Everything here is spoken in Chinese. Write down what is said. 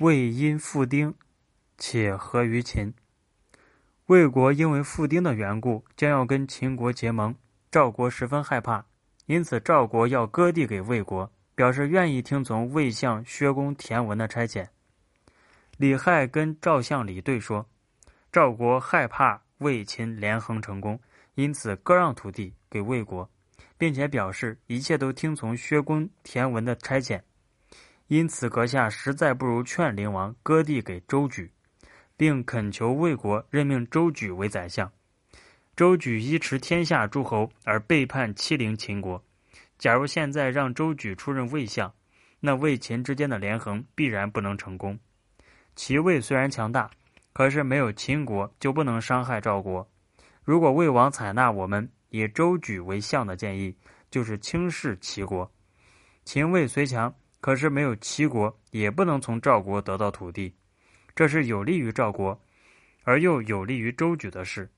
魏因复丁，且合于秦。魏国因为复丁的缘故，将要跟秦国结盟，赵国十分害怕，因此赵国要割地给魏国，表示愿意听从魏相薛公田文的差遣。李亥跟赵相李对说，赵国害怕魏秦连横成功，因此割让土地给魏国，并且表示一切都听从薛公田文的差遣。因此，阁下实在不如劝灵王割地给周举，并恳求魏国任命周举为宰相。周举依持天下诸侯而背叛欺凌秦国。假如现在让周举出任魏相，那魏秦之间的连横必然不能成功。齐魏虽然强大，可是没有秦国就不能伤害赵国。如果魏王采纳我们以周举为相的建议，就是轻视齐国。秦魏虽强。可是没有齐国，也不能从赵国得到土地，这是有利于赵国，而又有利于周举的事。